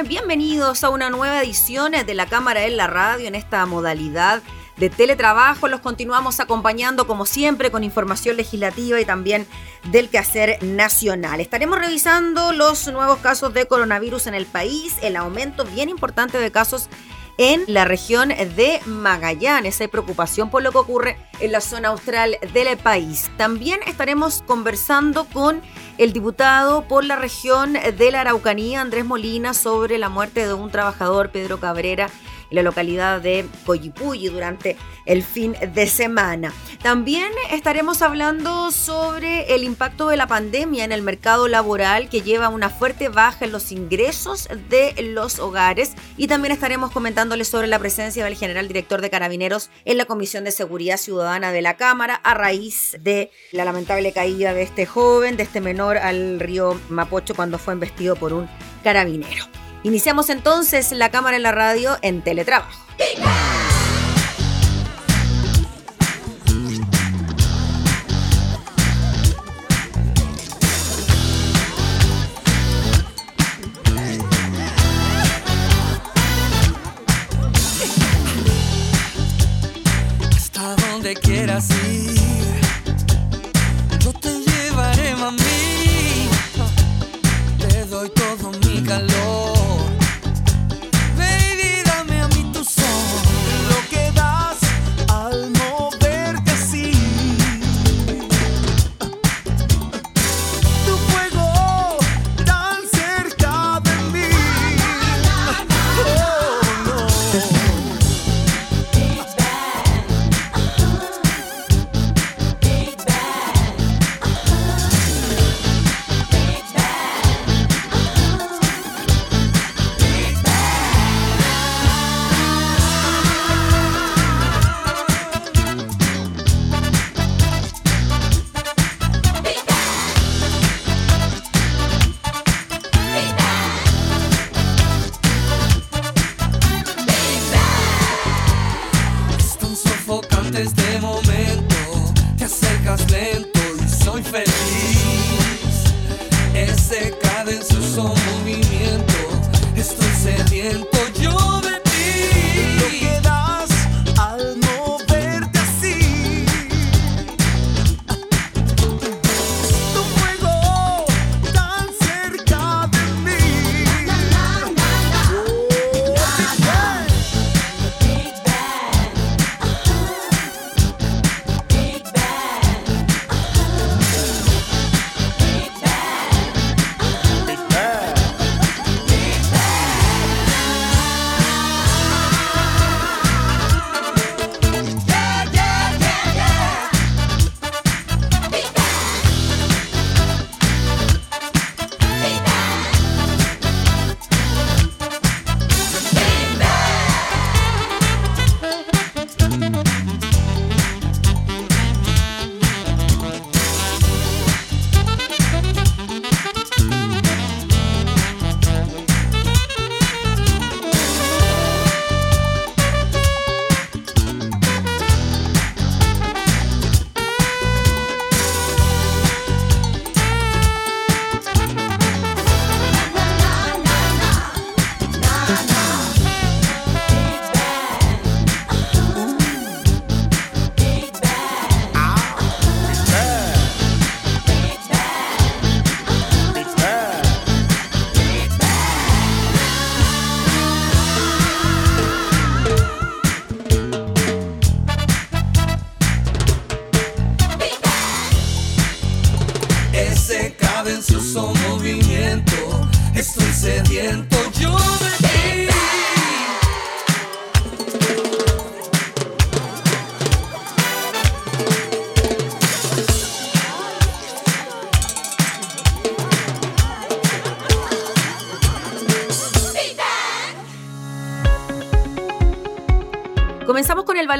Bienvenidos a una nueva edición de la Cámara en la Radio en esta modalidad de teletrabajo. Los continuamos acompañando como siempre con información legislativa y también del quehacer nacional. Estaremos revisando los nuevos casos de coronavirus en el país, el aumento bien importante de casos en la región de Magallanes. Hay preocupación por lo que ocurre en la zona austral del país. También estaremos conversando con el diputado por la región de la Araucanía, Andrés Molina, sobre la muerte de un trabajador, Pedro Cabrera, la localidad de Coyipulli durante el fin de semana. También estaremos hablando sobre el impacto de la pandemia en el mercado laboral que lleva una fuerte baja en los ingresos de los hogares y también estaremos comentándoles sobre la presencia del general director de Carabineros en la Comisión de Seguridad Ciudadana de la Cámara a raíz de la lamentable caída de este joven, de este menor al río Mapocho cuando fue embestido por un carabinero. Iniciamos entonces la cámara en la radio en teletrabajo.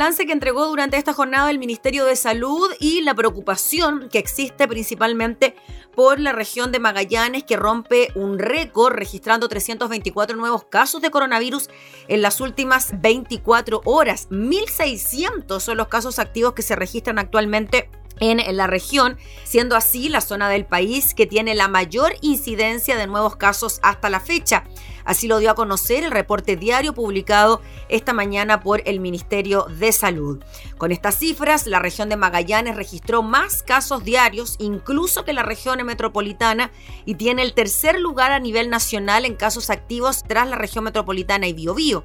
Balance que entregó durante esta jornada el Ministerio de Salud y la preocupación que existe principalmente por la región de Magallanes que rompe un récord registrando 324 nuevos casos de coronavirus en las últimas 24 horas. 1.600 son los casos activos que se registran actualmente en la región, siendo así la zona del país que tiene la mayor incidencia de nuevos casos hasta la fecha. Así lo dio a conocer el reporte diario publicado esta mañana por el Ministerio de Salud. Con estas cifras, la región de Magallanes registró más casos diarios incluso que la región metropolitana y tiene el tercer lugar a nivel nacional en casos activos tras la región metropolitana y Biobío.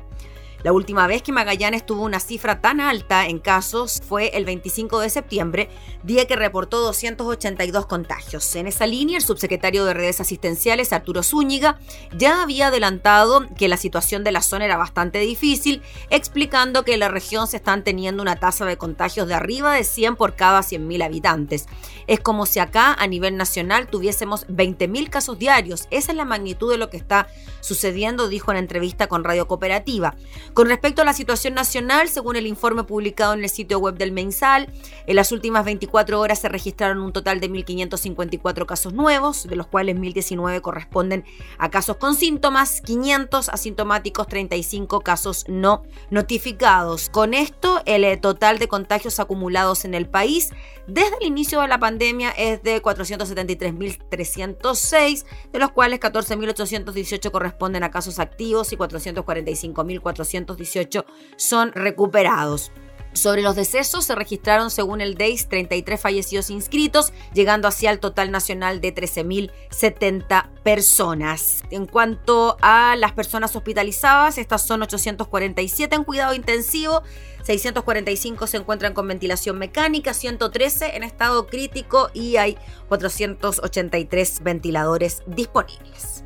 La última vez que Magallanes tuvo una cifra tan alta en casos fue el 25 de septiembre, día que reportó 282 contagios. En esa línea, el subsecretario de redes asistenciales, Arturo Zúñiga, ya había adelantado que la situación de la zona era bastante difícil, explicando que en la región se están teniendo una tasa de contagios de arriba de 100 por cada 100.000 habitantes. Es como si acá a nivel nacional tuviésemos 20.000 casos diarios. Esa es la magnitud de lo que está sucediendo, dijo en entrevista con Radio Cooperativa. Con respecto a la situación nacional, según el informe publicado en el sitio web del Mensal, en las últimas 24 horas se registraron un total de 1.554 casos nuevos, de los cuales 1.019 corresponden a casos con síntomas, 500 asintomáticos, 35 casos no notificados. Con esto, el eh, total de contagios acumulados en el país desde el inicio de la pandemia es de 473.306, de los cuales 14.818 corresponden a casos activos y 445.418 son recuperados. Sobre los decesos se registraron, según el DEIS, 33 fallecidos inscritos, llegando así al total nacional de 13.070 personas. En cuanto a las personas hospitalizadas, estas son 847 en cuidado intensivo, 645 se encuentran con ventilación mecánica, 113 en estado crítico y hay 483 ventiladores disponibles.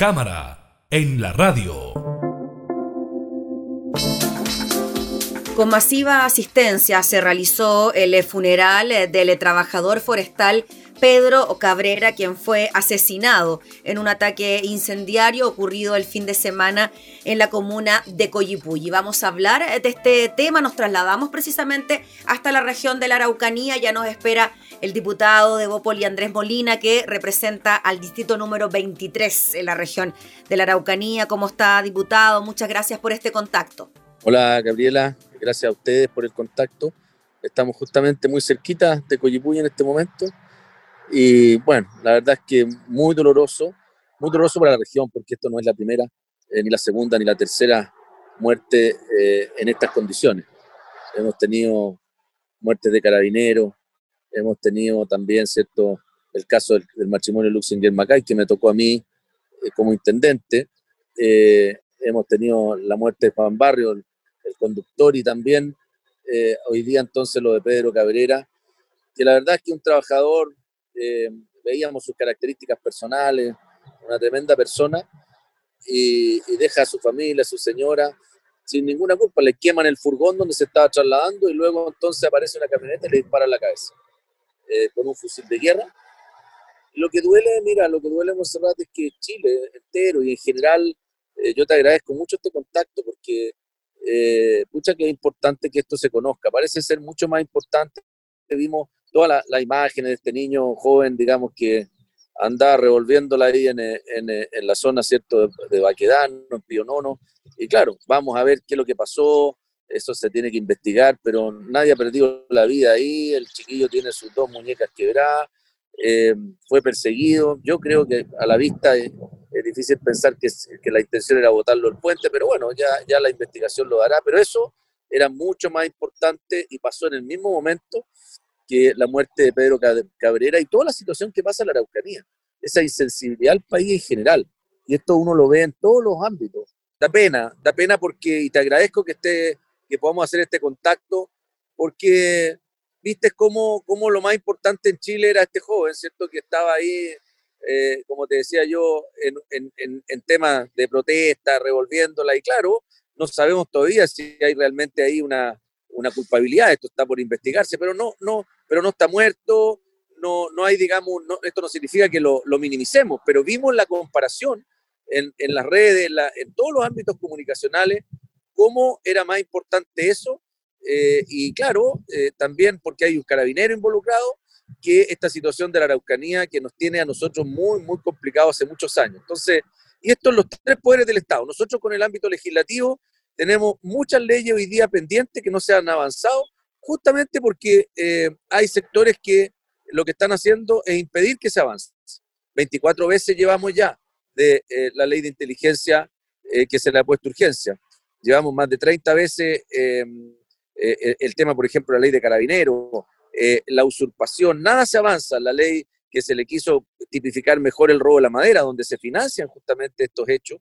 Cámara, en la radio. Con masiva asistencia se realizó el funeral del trabajador forestal Pedro Cabrera, quien fue asesinado en un ataque incendiario ocurrido el fin de semana en la comuna de Coyipulli. Vamos a hablar de este tema, nos trasladamos precisamente hasta la región de la Araucanía, ya nos espera el diputado de Bópoli Andrés Molina, que representa al distrito número 23 en la región de la Araucanía. ¿Cómo está, diputado? Muchas gracias por este contacto. Hola, Gabriela. Gracias a ustedes por el contacto. Estamos justamente muy cerquita de Coyipulli en este momento y bueno, la verdad es que muy doloroso, muy doloroso para la región, porque esto no es la primera, eh, ni la segunda, ni la tercera muerte eh, en estas condiciones. Hemos tenido muertes de carabineros, hemos tenido también, ¿cierto?, el caso del, matrimonio Luxinger Macay, que me tocó a mí eh, como intendente. hemos tenido la muerte de Juan Barrio, el, conductor, y también hoy día entonces lo de Pedro Cabrera, que la verdad es que un trabajador eh, veíamos sus características personales, una tremenda persona, y, deja a su familia, a su señora, sin ninguna culpa. Le queman el furgón donde se estaba trasladando y luego entonces aparece una camioneta y le dispara en la cabeza eh, con un fusil de guerra. lo que duele, mira, lo que duele, Monserrat, es que Chile entero y en general, eh, yo te agradezco mucho este contacto porque, eh, que es importante que esto se conozca. Parece ser mucho más importante. Vimos todas las imágenes de este niño joven, digamos, que anda revolviéndola ahí en, en, en la zona, ¿cierto?, de, de, Baquedano, en Pionono. Y claro, vamos a ver qué es lo que pasó, eso se tiene que investigar, pero nadie ha perdido la vida ahí, el chiquillo tiene sus dos muñecas quebradas, eh, fue perseguido. Yo creo que a la vista es, difícil pensar que, que la intención era botarlo al puente, pero bueno, ya, ya la investigación lo dará. Pero eso era mucho más importante y pasó en el mismo momento que la muerte de Pedro Cabrera y toda la situación que pasa en la Araucanía, esa insensibilidad al país en general. Y esto uno lo ve en todos los ámbitos. Da pena, da pena porque, y te agradezco que, esté, que podamos hacer este contacto, porque viste cómo, cómo lo más importante en Chile era este joven, ¿cierto? Que estaba ahí, eh, como te decía yo, en, en, en temas de protesta, revolviéndola, y claro, no sabemos todavía si hay realmente ahí una, una culpabilidad, esto está por investigarse, pero no, no, pero no está muerto, no, no hay, digamos, esto no significa que lo, lo, minimicemos, pero vimos la comparación en, en las redes, en, la, en, todos los ámbitos comunicacionales, cómo era más importante eso, eh, y claro, eh, también porque hay un carabinero involucrado, que esta situación de la Araucanía que nos tiene a nosotros muy, muy complicado hace muchos años. Entonces, y esto en los tres poderes del Estado. Nosotros con el ámbito legislativo tenemos muchas leyes hoy día pendientes que no se han avanzado, justamente porque eh, hay sectores que lo que están haciendo es impedir que se avance. 24 veces llevamos ya de la ley de inteligencia que se le ha puesto urgencia. Llevamos más de 30 veces em, eh, el tema, por ejemplo, la ley de carabineros, la usurpación, nada se avanza. La ley que se le quiso tipificar mejor el robo de la madera, donde se financian justamente estos hechos,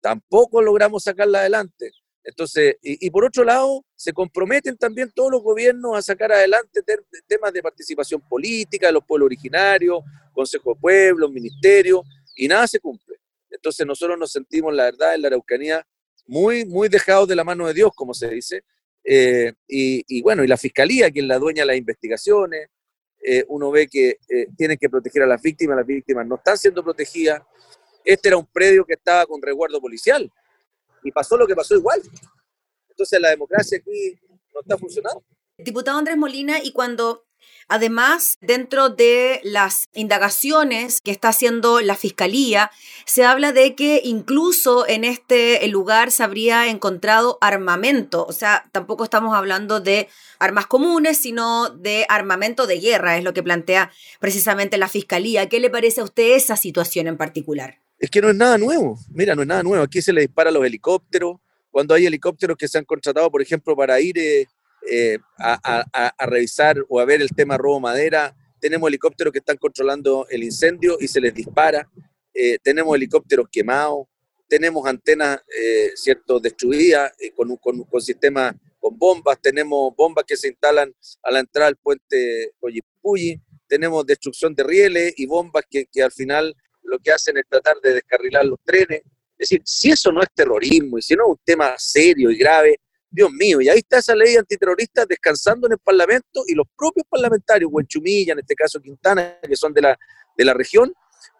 tampoco logramos sacarla adelante. Entonces, y, y, por otro lado, se comprometen también todos los gobiernos a sacar adelante temas de participación política de los pueblos originarios, Consejo de Pueblos, Ministerio, y nada se cumple. Entonces nosotros nos sentimos, la verdad, en la Araucanía muy, muy dejados de la mano de Dios, como se dice, eh, y, y, bueno, y la Fiscalía, quien la dueña de las investigaciones, eh, uno ve que eh, tienen que proteger a las víctimas, las víctimas no están siendo protegidas. Este era un predio que estaba con resguardo policial, y pasó lo que pasó igual. Entonces la democracia aquí no está funcionando. Diputado Andrés Molina, y cuando Además, dentro de las indagaciones que está haciendo la Fiscalía, se habla de que incluso en este lugar se habría encontrado armamento. O sea, tampoco estamos hablando de armas comunes, sino de armamento de guerra, es lo que plantea precisamente la Fiscalía. ¿Qué le parece a usted esa situación en particular? es que no es nada nuevo. Mira, no es nada nuevo. Aquí se le dispara a los helicópteros. Cuando hay helicópteros que se han contratado, por ejemplo, para ir eh, eh, a, a, a, revisar o a ver el tema robo madera, tenemos helicópteros que están controlando el incendio y se les dispara. Eh, tenemos helicópteros quemados. Tenemos antenas, eh, ¿cierto?, destruidas eh, con, con, con sistemas con bombas. Tenemos bombas que se instalan a la entrada del puente Coyipulli. Tenemos destrucción de rieles y bombas que, que al final lo que hacen es tratar de descarrilar los trenes. Es decir, si eso no es terrorismo y si no es un tema serio y grave, Dios mío, y ahí está esa ley antiterrorista descansando en el Parlamento y los propios parlamentarios, Huenchumilla, en este caso Quintana, que son de la, de la región,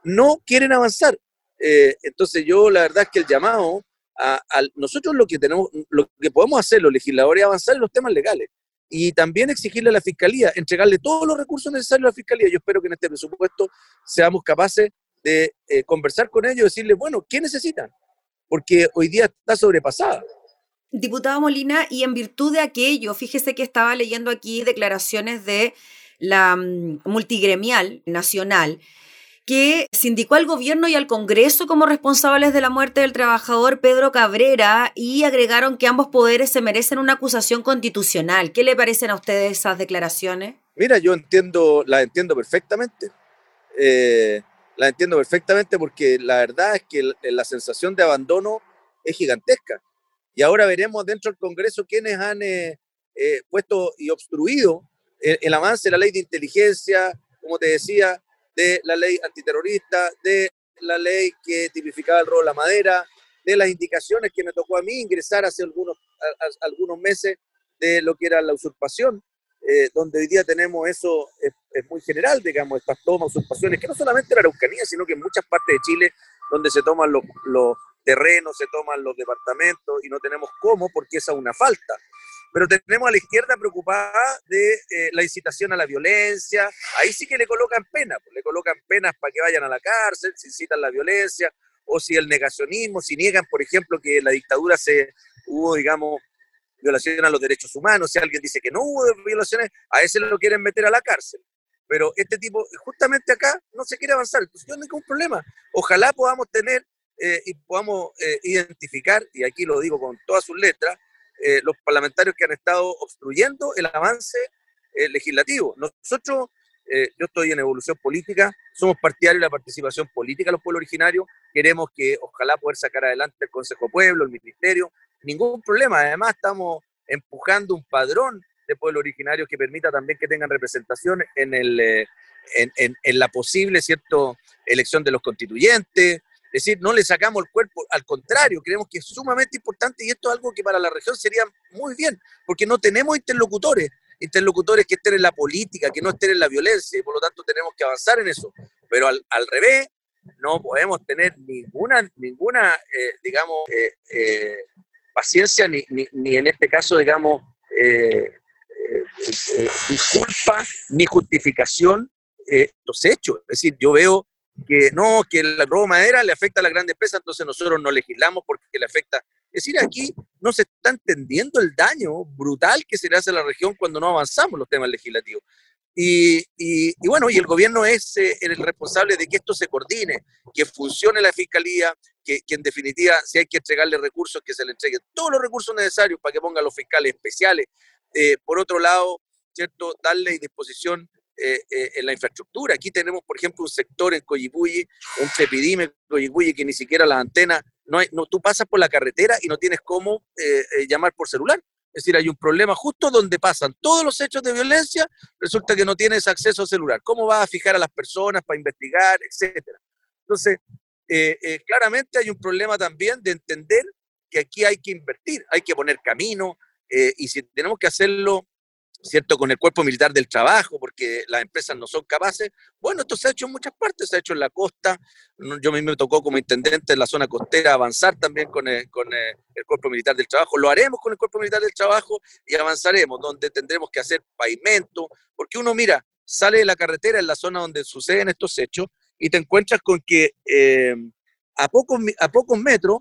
no quieren avanzar. Eh, entonces yo la verdad es que el llamado a, nosotros lo que tenemos, lo que podemos hacer los legisladores es avanzar en los temas legales y también exigirle a la fiscalía, entregarle todos los recursos necesarios a la fiscalía. Yo espero que en este presupuesto seamos capaces de eh, conversar con ellos y decirles, bueno, ¿qué necesitan? Porque hoy día está sobrepasada. Diputado Molina, y en virtud de aquello, fíjese que estaba leyendo aquí declaraciones de la mm, multigremial nacional que sindicó al gobierno y al Congreso como responsables de la muerte del trabajador Pedro Cabrera y agregaron que ambos poderes se merecen una acusación constitucional. ¿Qué le parecen a ustedes esas declaraciones? Mira, yo entiendo, la entiendo perfectamente. Eh, la entiendo perfectamente porque la verdad es que la sensación de abandono es gigantesca. Y ahora veremos dentro del Congreso quiénes han eh, eh, puesto y obstruido el, avance de la ley de inteligencia, como te decía, de la ley antiterrorista, de la ley que tipificaba el robo de la madera, de las indicaciones que me tocó a mí ingresar hace algunos, algunos meses de lo que era la usurpación, eh, donde hoy día tenemos eso, es, muy general, digamos, estas tomas, usurpaciones, que no solamente en la Araucanía, sino que en muchas partes de Chile, donde se toman los, los terrenos, se toman los departamentos y no tenemos cómo porque esa es una falta. Pero tenemos a la izquierda preocupada de eh, la incitación a la violencia. Ahí sí que le colocan pena, pues, le colocan penas para que vayan a la cárcel, si incitan la violencia, o si el negacionismo, si niegan, por ejemplo, que la dictadura se hubo, digamos, violación a los derechos humanos, si alguien dice que no hubo violaciones, a ese lo quieren meter a la cárcel. Pero este tipo, justamente acá, no se quiere avanzar. Entonces, no hay ningún problema. Ojalá podamos tener eh, y podamos eh, identificar, y aquí lo digo con todas sus letras, eh, los parlamentarios que han estado obstruyendo el avance legislativo. Nosotros, yo estoy en evolución política, somos partidarios de la participación política de los pueblos originarios, queremos que ojalá poder sacar adelante el Consejo Pueblo, el Ministerio, ningún problema. Además, estamos empujando un padrón de pueblos originarios que permita también que tengan representación en, el, en, en la posible ¿cierto? elección de los constituyentes, es decir, no le sacamos el cuerpo, al contrario, creemos que es sumamente importante y esto es algo que para la región sería muy bien, porque no tenemos interlocutores, interlocutores que estén en la política, que no estén en la violencia, y por lo tanto tenemos que avanzar en eso. Pero al, revés, no podemos tener ninguna, ninguna eh, digamos, eh, eh, paciencia, ni, ni, en este caso, digamos, disculpa, ni justificación los hechos. Es decir, yo veo que no, que el robo de madera le afecta a la gran empresa, entonces nosotros no legislamos porque le afecta. Es decir, aquí no se está entendiendo el daño brutal que se le hace a la región cuando no avanzamos los temas legislativos. Y, y, bueno, y el gobierno es eh, el responsable de que esto se coordine, que funcione la fiscalía, que, que, en definitiva, si hay que entregarle recursos, que se le entreguen todos los recursos necesarios para que pongan los fiscales especiales. Eh, por otro lado, ¿cierto? Darle disposición eh, eh, en la infraestructura. Aquí tenemos, por ejemplo, un sector en Coyipulli, un Trepidime Coyipulli, que ni siquiera las antenas, no no, tú pasas por la carretera y no tienes cómo eh, llamar por celular. Es decir, hay un problema justo donde pasan todos los hechos de violencia, resulta que no tienes acceso a celular. ¿Cómo vas a fijar a las personas para investigar, etcétera? Entonces, claramente hay un problema también de entender que aquí hay que invertir, hay que poner camino, y si tenemos que hacerlo ¿cierto? Con el cuerpo militar del trabajo, porque las empresas no son capaces. Bueno, esto se ha hecho en muchas partes, se ha hecho en la costa. Yo mí me tocó como intendente en la zona costera avanzar también con, el, cuerpo militar del trabajo. Lo haremos con el cuerpo militar del trabajo y avanzaremos, donde tendremos que hacer pavimento, porque uno mira, sale de la carretera en la zona donde suceden estos hechos y te encuentras con que eh, a, pocos, a pocos metros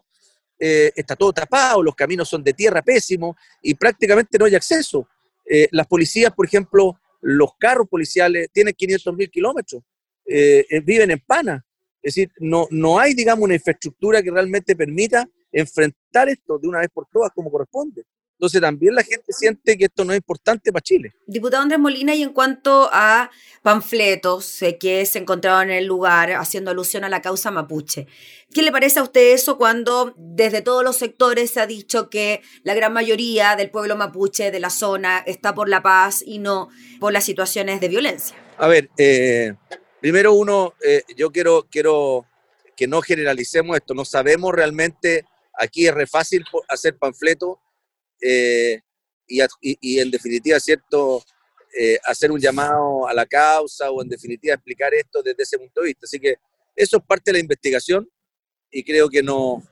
eh, está todo tapado, los caminos son de tierra pésimo y prácticamente no hay acceso. Eh, las policías, por ejemplo, los carros policiales tienen 500 mil kilómetros, eh, eh, viven en pana. Es decir, no, no hay, digamos, una infraestructura que realmente permita enfrentar esto de una vez por todas como corresponde. Entonces también la gente siente que esto no es importante para Chile. Diputado Andrés Molina, y en cuanto a panfletos que se encontraban en el lugar haciendo alusión a la causa mapuche, ¿qué le parece a usted eso cuando desde todos los sectores se ha dicho que la gran mayoría del pueblo mapuche de la zona está por la paz y no por las situaciones de violencia? A ver, eh, primero uno, eh, yo quiero, quiero que no generalicemos esto. No sabemos realmente, aquí es re fácil hacer panfleto eh, y, en definitiva, ¿cierto? Eh, hacer un llamado a la causa o en definitiva explicar esto desde ese punto de vista. Así que eso es parte de la investigación y creo que no,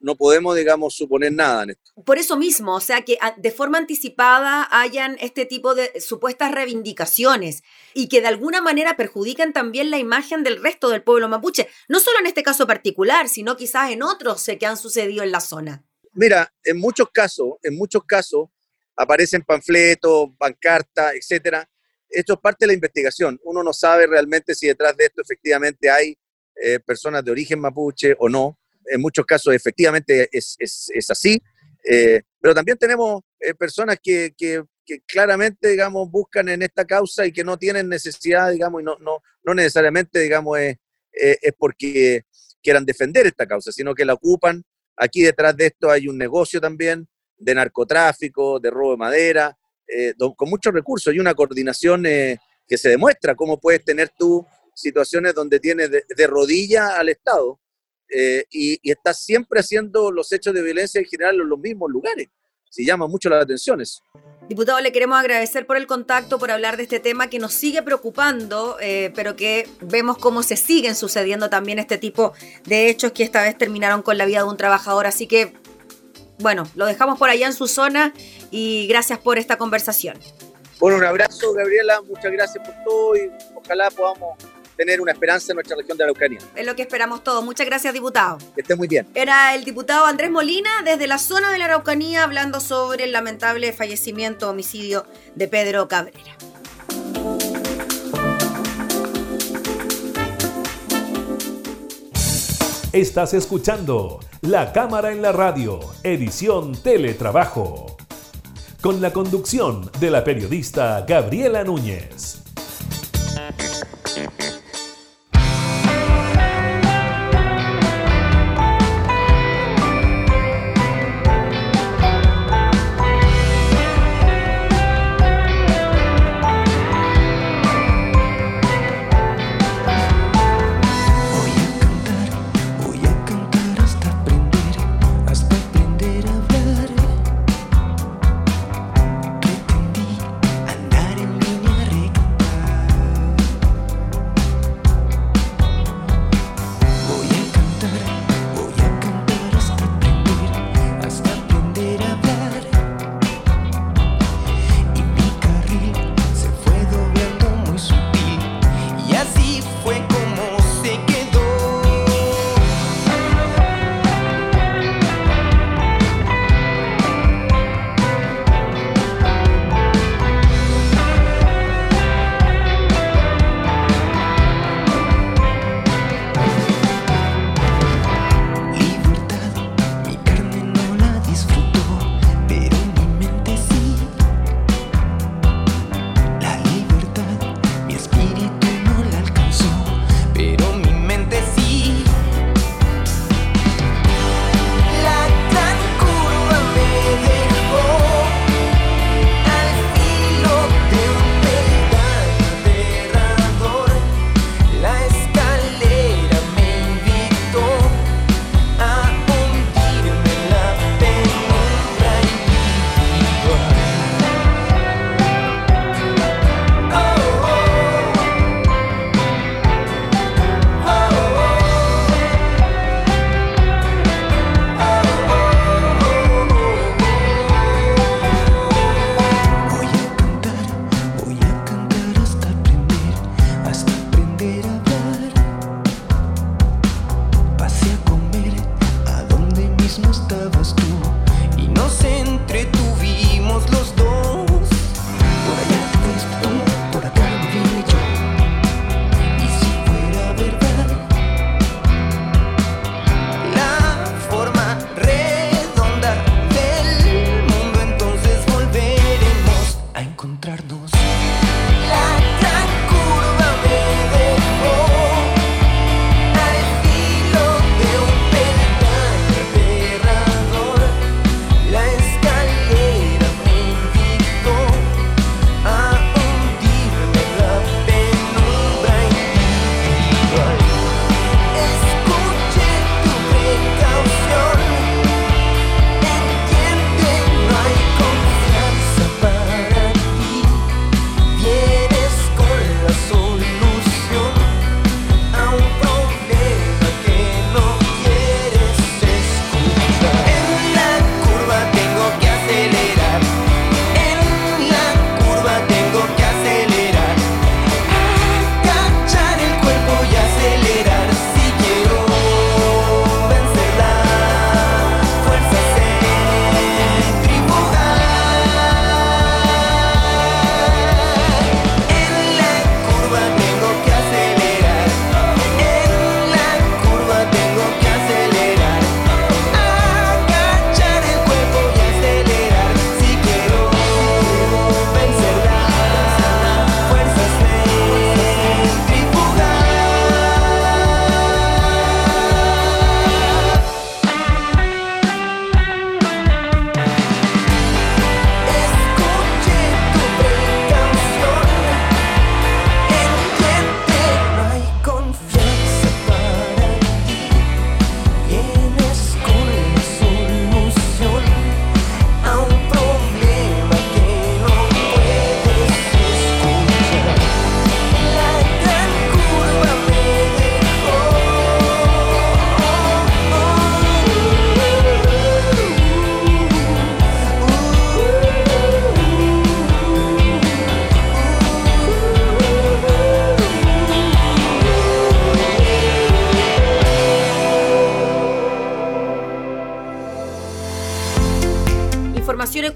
no podemos, digamos, suponer nada en esto. Por eso mismo, o sea, que ah, de forma anticipada hayan este tipo de supuestas reivindicaciones y que de alguna manera perjudican también la imagen del resto del pueblo mapuche, no solo en este caso particular, sino quizás en otros que han sucedido en la zona. Mira, en muchos casos, en muchos casos aparecen panfletos, pancartas, etcétera. Esto es parte de la investigación. Uno no sabe realmente si detrás de esto efectivamente hay eh, personas de origen mapuche o no en muchos casos efectivamente es, así, eh, pero también tenemos eh, personas que, claramente, digamos, buscan en esta causa y que no tienen necesidad, digamos, y no, no, no necesariamente, digamos, es, es porque quieran defender esta causa, sino que la ocupan. Aquí detrás de esto hay un negocio también de narcotráfico, de robo de madera, eh, con muchos recursos y una coordinación que se demuestra cómo puedes tener tú situaciones donde tienes de, de rodilla al Estado eh, y, está siempre haciendo los hechos de violencia en general en los mismos lugares. Si llama mucho la atención eso. Diputado, le queremos agradecer por el contacto, por hablar de este tema que nos sigue preocupando, eh, pero que vemos cómo se siguen sucediendo también este tipo de hechos que esta vez terminaron con la vida de un trabajador. Así que, bueno, lo dejamos por allá en su zona y gracias por esta conversación. Bueno, un abrazo, Gabriela, muchas gracias por todo y ojalá podamos tener una esperanza en nuestra región de Araucanía. Es lo que esperamos todos. Muchas gracias, diputado. Que esté muy bien. Era el diputado Andrés Molina desde la zona de la Araucanía hablando sobre el lamentable fallecimiento, homicidio de Pedro Cabrera. Estás escuchando La Cámara en la Radio, edición Teletrabajo, con la conducción de la periodista Gabriela Núñez.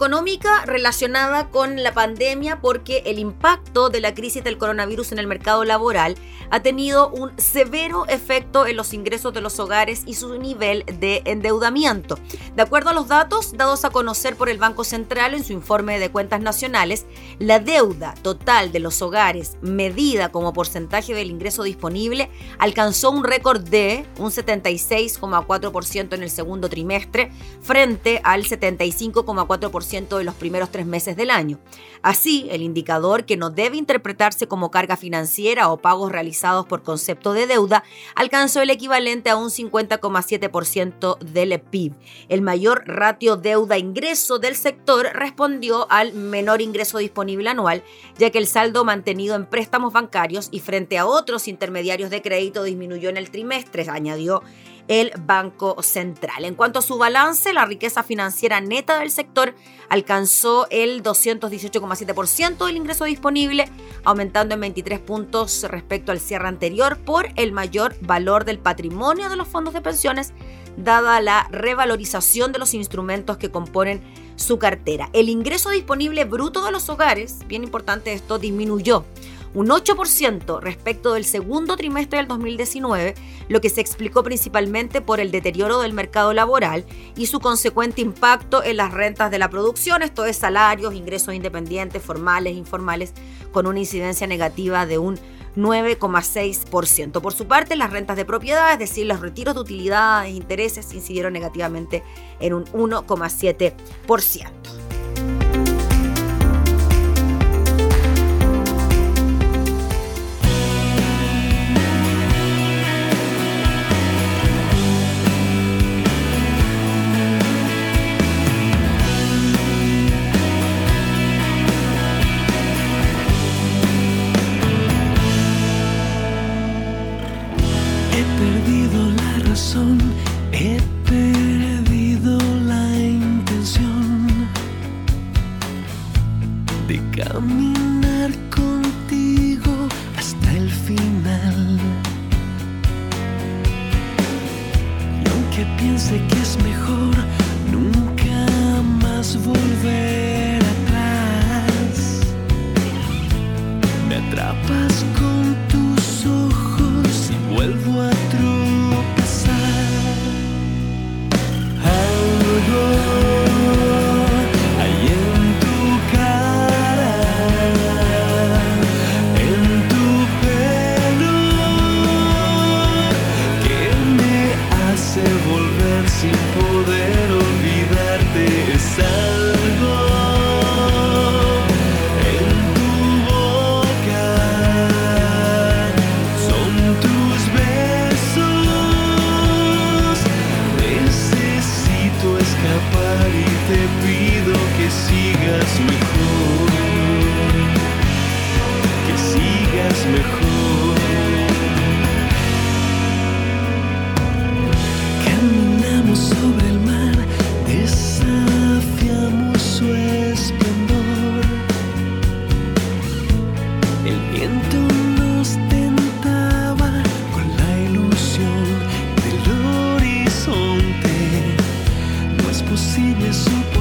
Económica relacionada con la pandemia porque el impacto de la crisis del coronavirus en el mercado laboral ha tenido un severo efecto en los ingresos de los hogares y su nivel de endeudamiento. De acuerdo a los datos dados a conocer por el Banco Central en su informe de cuentas nacionales, la deuda total de los hogares medida como porcentaje del ingreso disponible alcanzó un récord de un 76,4% en el segundo trimestre frente al 75,4% de los primeros tres meses del año. Así, el indicador, que no debe interpretarse como carga financiera o pagos realizados por concepto de deuda, alcanzó el equivalente a un 50,7% del PIB. El mayor ratio deuda-ingreso del sector respondió al menor ingreso disponible anual, ya que el saldo mantenido en préstamos bancarios y frente a otros intermediarios de crédito disminuyó en el trimestre, añadió el Banco Central. En cuanto a su balance, la riqueza financiera neta del sector alcanzó el 218,7% del ingreso disponible, aumentando en 23 puntos respecto al cierre anterior por el mayor valor del patrimonio de los fondos de pensiones, dada la revalorización de los instrumentos que componen su cartera. El ingreso disponible bruto de los hogares, bien importante esto, disminuyó un 8% respecto del segundo trimestre del 2019, lo que se explicó principalmente por el deterioro del mercado laboral y su consecuente impacto en las rentas de la producción, esto es salarios, ingresos independientes, formales, informales, con una incidencia negativa de un 9,6%. Por su parte, las rentas de propiedad, es decir, los retiros de utilidades e intereses, incidieron negativamente en un 1,7%. Que olvides que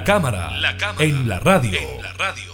La cámara, la cámara en la radio. En la radio.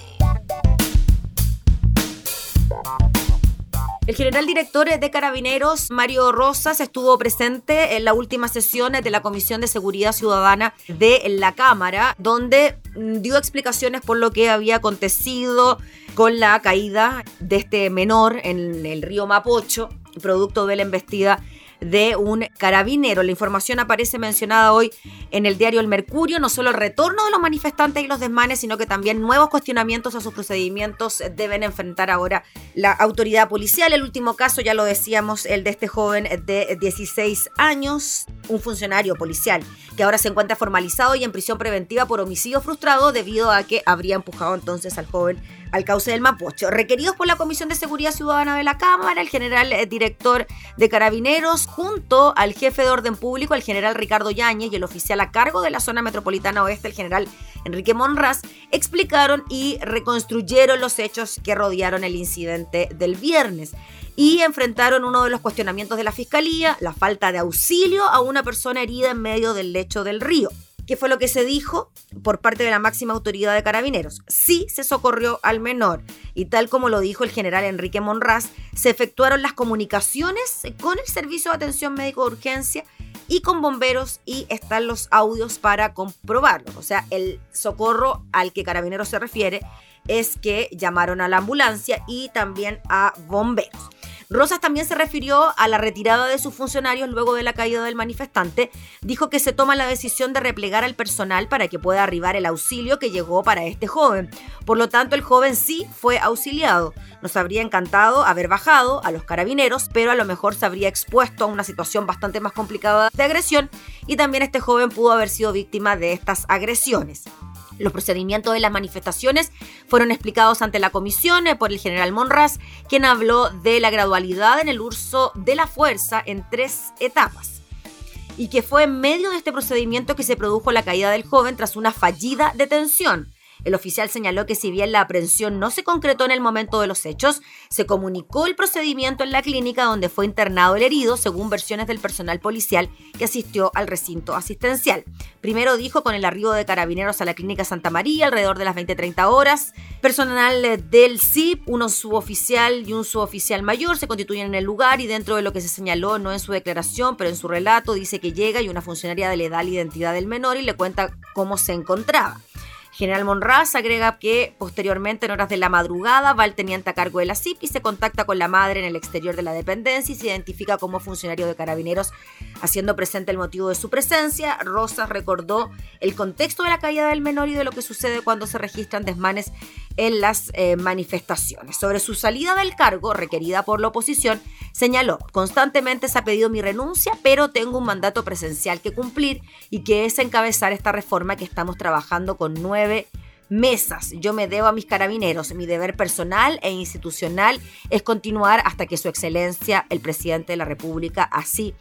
El general director de Carabineros, Mario Rosas, estuvo presente en la última sesión de la Comisión de Seguridad Ciudadana de la Cámara, donde dio explicaciones por lo que había acontecido con la caída de este menor en el río Mapocho, producto de la embestida de un carabinero. La información aparece mencionada hoy en el diario El Mercurio, no solo el retorno de los manifestantes y los desmanes, sino que también nuevos cuestionamientos a sus procedimientos deben enfrentar ahora la autoridad policial. El último caso, ya lo decíamos, el de este joven de 16 años, un funcionario policial que ahora se encuentra formalizado y en prisión preventiva por homicidio frustrado debido a que habría empujado entonces al joven al cauce del Mapocho. Requeridos por la Comisión de Seguridad Ciudadana de la Cámara, el general eh, director de Carabineros, junto al jefe de orden público, el general Ricardo Yáñez, y el oficial a cargo de la zona metropolitana oeste, el general Enrique Monraz, explicaron y reconstruyeron los hechos que rodearon el incidente del viernes y enfrentaron uno de los cuestionamientos de la Fiscalía, la falta de auxilio a una persona herida en medio del lecho del río. ¿Qué fue lo que se dijo por parte de la máxima autoridad de carabineros? Sí se socorrió al menor y tal como lo dijo el general Enrique Monraz, se efectuaron las comunicaciones con el Servicio de Atención Médico de Urgencia y con bomberos y están los audios para comprobarlo. O sea, el socorro al que carabineros se refiere es que llamaron a la ambulancia y también a bomberos. Rosas también se refirió a la retirada de sus funcionarios luego de la caída del manifestante. Dijo que se toma la decisión de replegar al personal para que pueda arribar el auxilio que llegó para este joven. Por lo tanto, el joven sí fue auxiliado. Nos habría encantado haber bajado a los carabineros, pero a lo mejor se habría expuesto a una situación bastante más complicada de agresión y también este joven pudo haber sido víctima de estas agresiones. Los procedimientos de las manifestaciones fueron explicados ante la comisión eh, por el general Monraz, quien habló de la gradualidad en el uso de la fuerza en tres etapas y que fue en medio de este procedimiento que se produjo la caída del joven tras una fallida detención. El oficial señaló que si bien la aprehensión no se concretó en el momento de los hechos, se comunicó el procedimiento en la clínica donde fue internado el herido, según versiones del personal policial que asistió al recinto asistencial. Primero dijo con el arribo de carabineros a la clínica Santa María alrededor de las 20-30 horas. Personal del CIP, uno suboficial y un suboficial mayor se constituyen en el lugar y dentro de lo que se señaló, no en su declaración, pero en su relato, dice que llega y una funcionaria le da la identidad del menor y le cuenta cómo se encontraba. General Monraz agrega que posteriormente en horas de la madrugada va el teniente a cargo de la CIP y se contacta con la madre en el exterior de la dependencia y se identifica como funcionario de carabineros haciendo presente el motivo de su presencia. Rosas recordó el contexto de la caída del menor y de lo que sucede cuando se registran desmanes en las eh, manifestaciones. Sobre su salida del cargo, requerida por la oposición, señaló, constantemente se ha pedido mi renuncia, pero tengo un mandato presencial que cumplir y que es encabezar esta reforma que estamos trabajando con nueve mesas. Yo me debo a mis carabineros. Mi deber personal e institucional es continuar hasta que su excelencia, el presidente de la República, así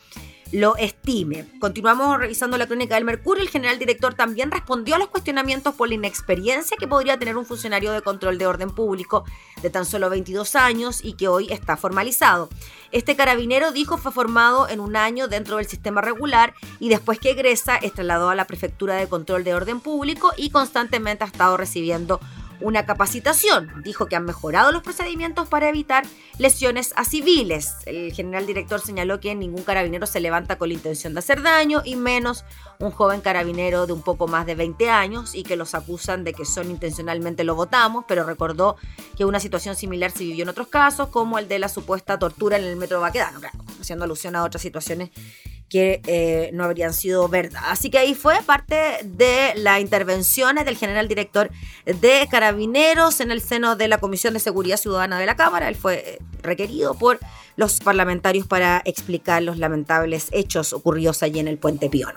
lo estime. Continuamos revisando la crónica del Mercurio. El general director también respondió a los cuestionamientos por la inexperiencia que podría tener un funcionario de control de orden público de tan solo 22 años y que hoy está formalizado. Este carabinero dijo fue formado en un año dentro del sistema regular y después que egresa es trasladado a la prefectura de control de orden público y constantemente ha estado recibiendo una capacitación. Dijo que han mejorado los procedimientos para evitar lesiones a civiles. El general director señaló que ningún carabinero se levanta con la intención de hacer daño y menos un joven carabinero de un poco más de 20 años y que los acusan de que son intencionalmente lo votamos, pero recordó que una situación similar se vivió en otros casos, como el de la supuesta tortura en el metro Baquedano, haciendo alusión a otras situaciones que eh, no habrían sido verdad. Así que ahí fue parte de las intervenciones del general director de Carabineros en el seno de la Comisión de Seguridad Ciudadana de la Cámara. Él fue eh, requerido por los parlamentarios para explicar los lamentables hechos ocurridos allí en el puente Pío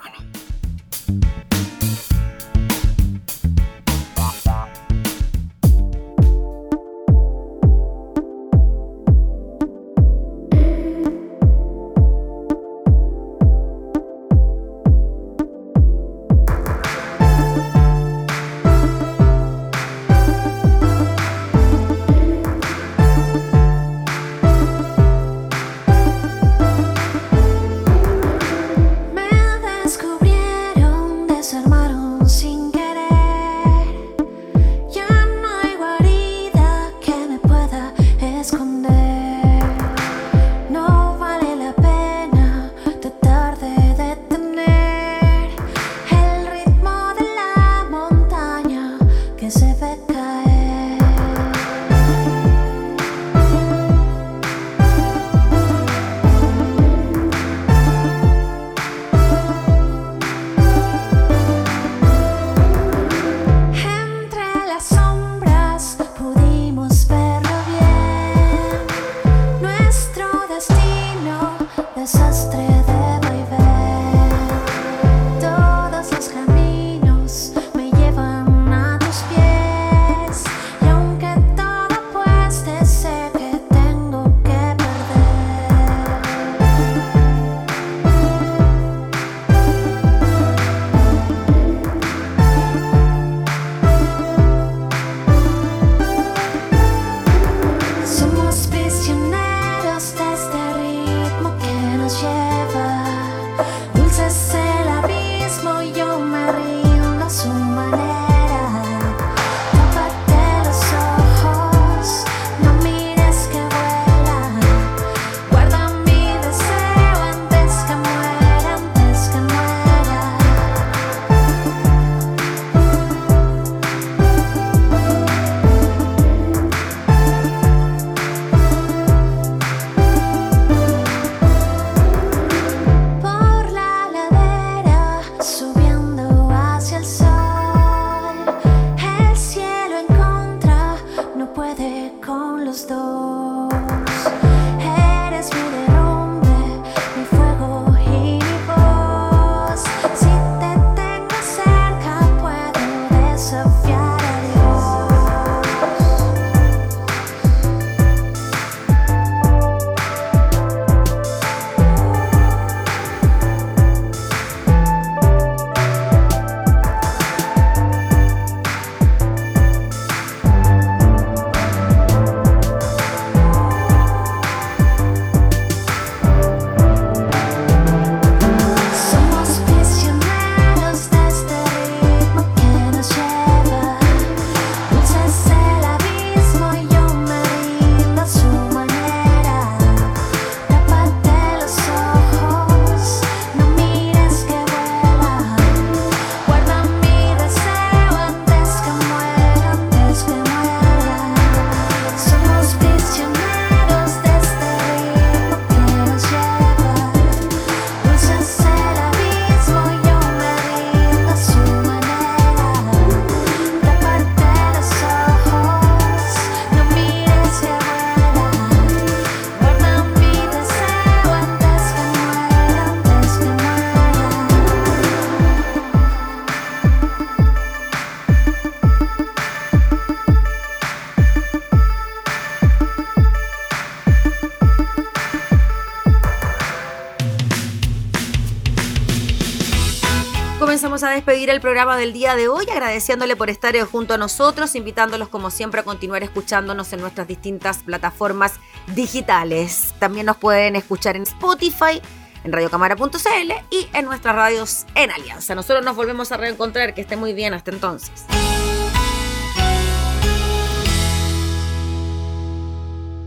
despedir el programa del día de hoy agradeciéndole por estar junto a nosotros, invitándolos como siempre a continuar escuchándonos en nuestras distintas plataformas digitales. También nos pueden escuchar en Spotify, en radiocamara.cl y en nuestras radios en Alianza. Nosotros nos volvemos a reencontrar, que esté muy bien hasta entonces.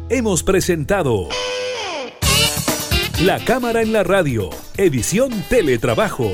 Hemos presentado La Cámara en la Radio, edición Teletrabajo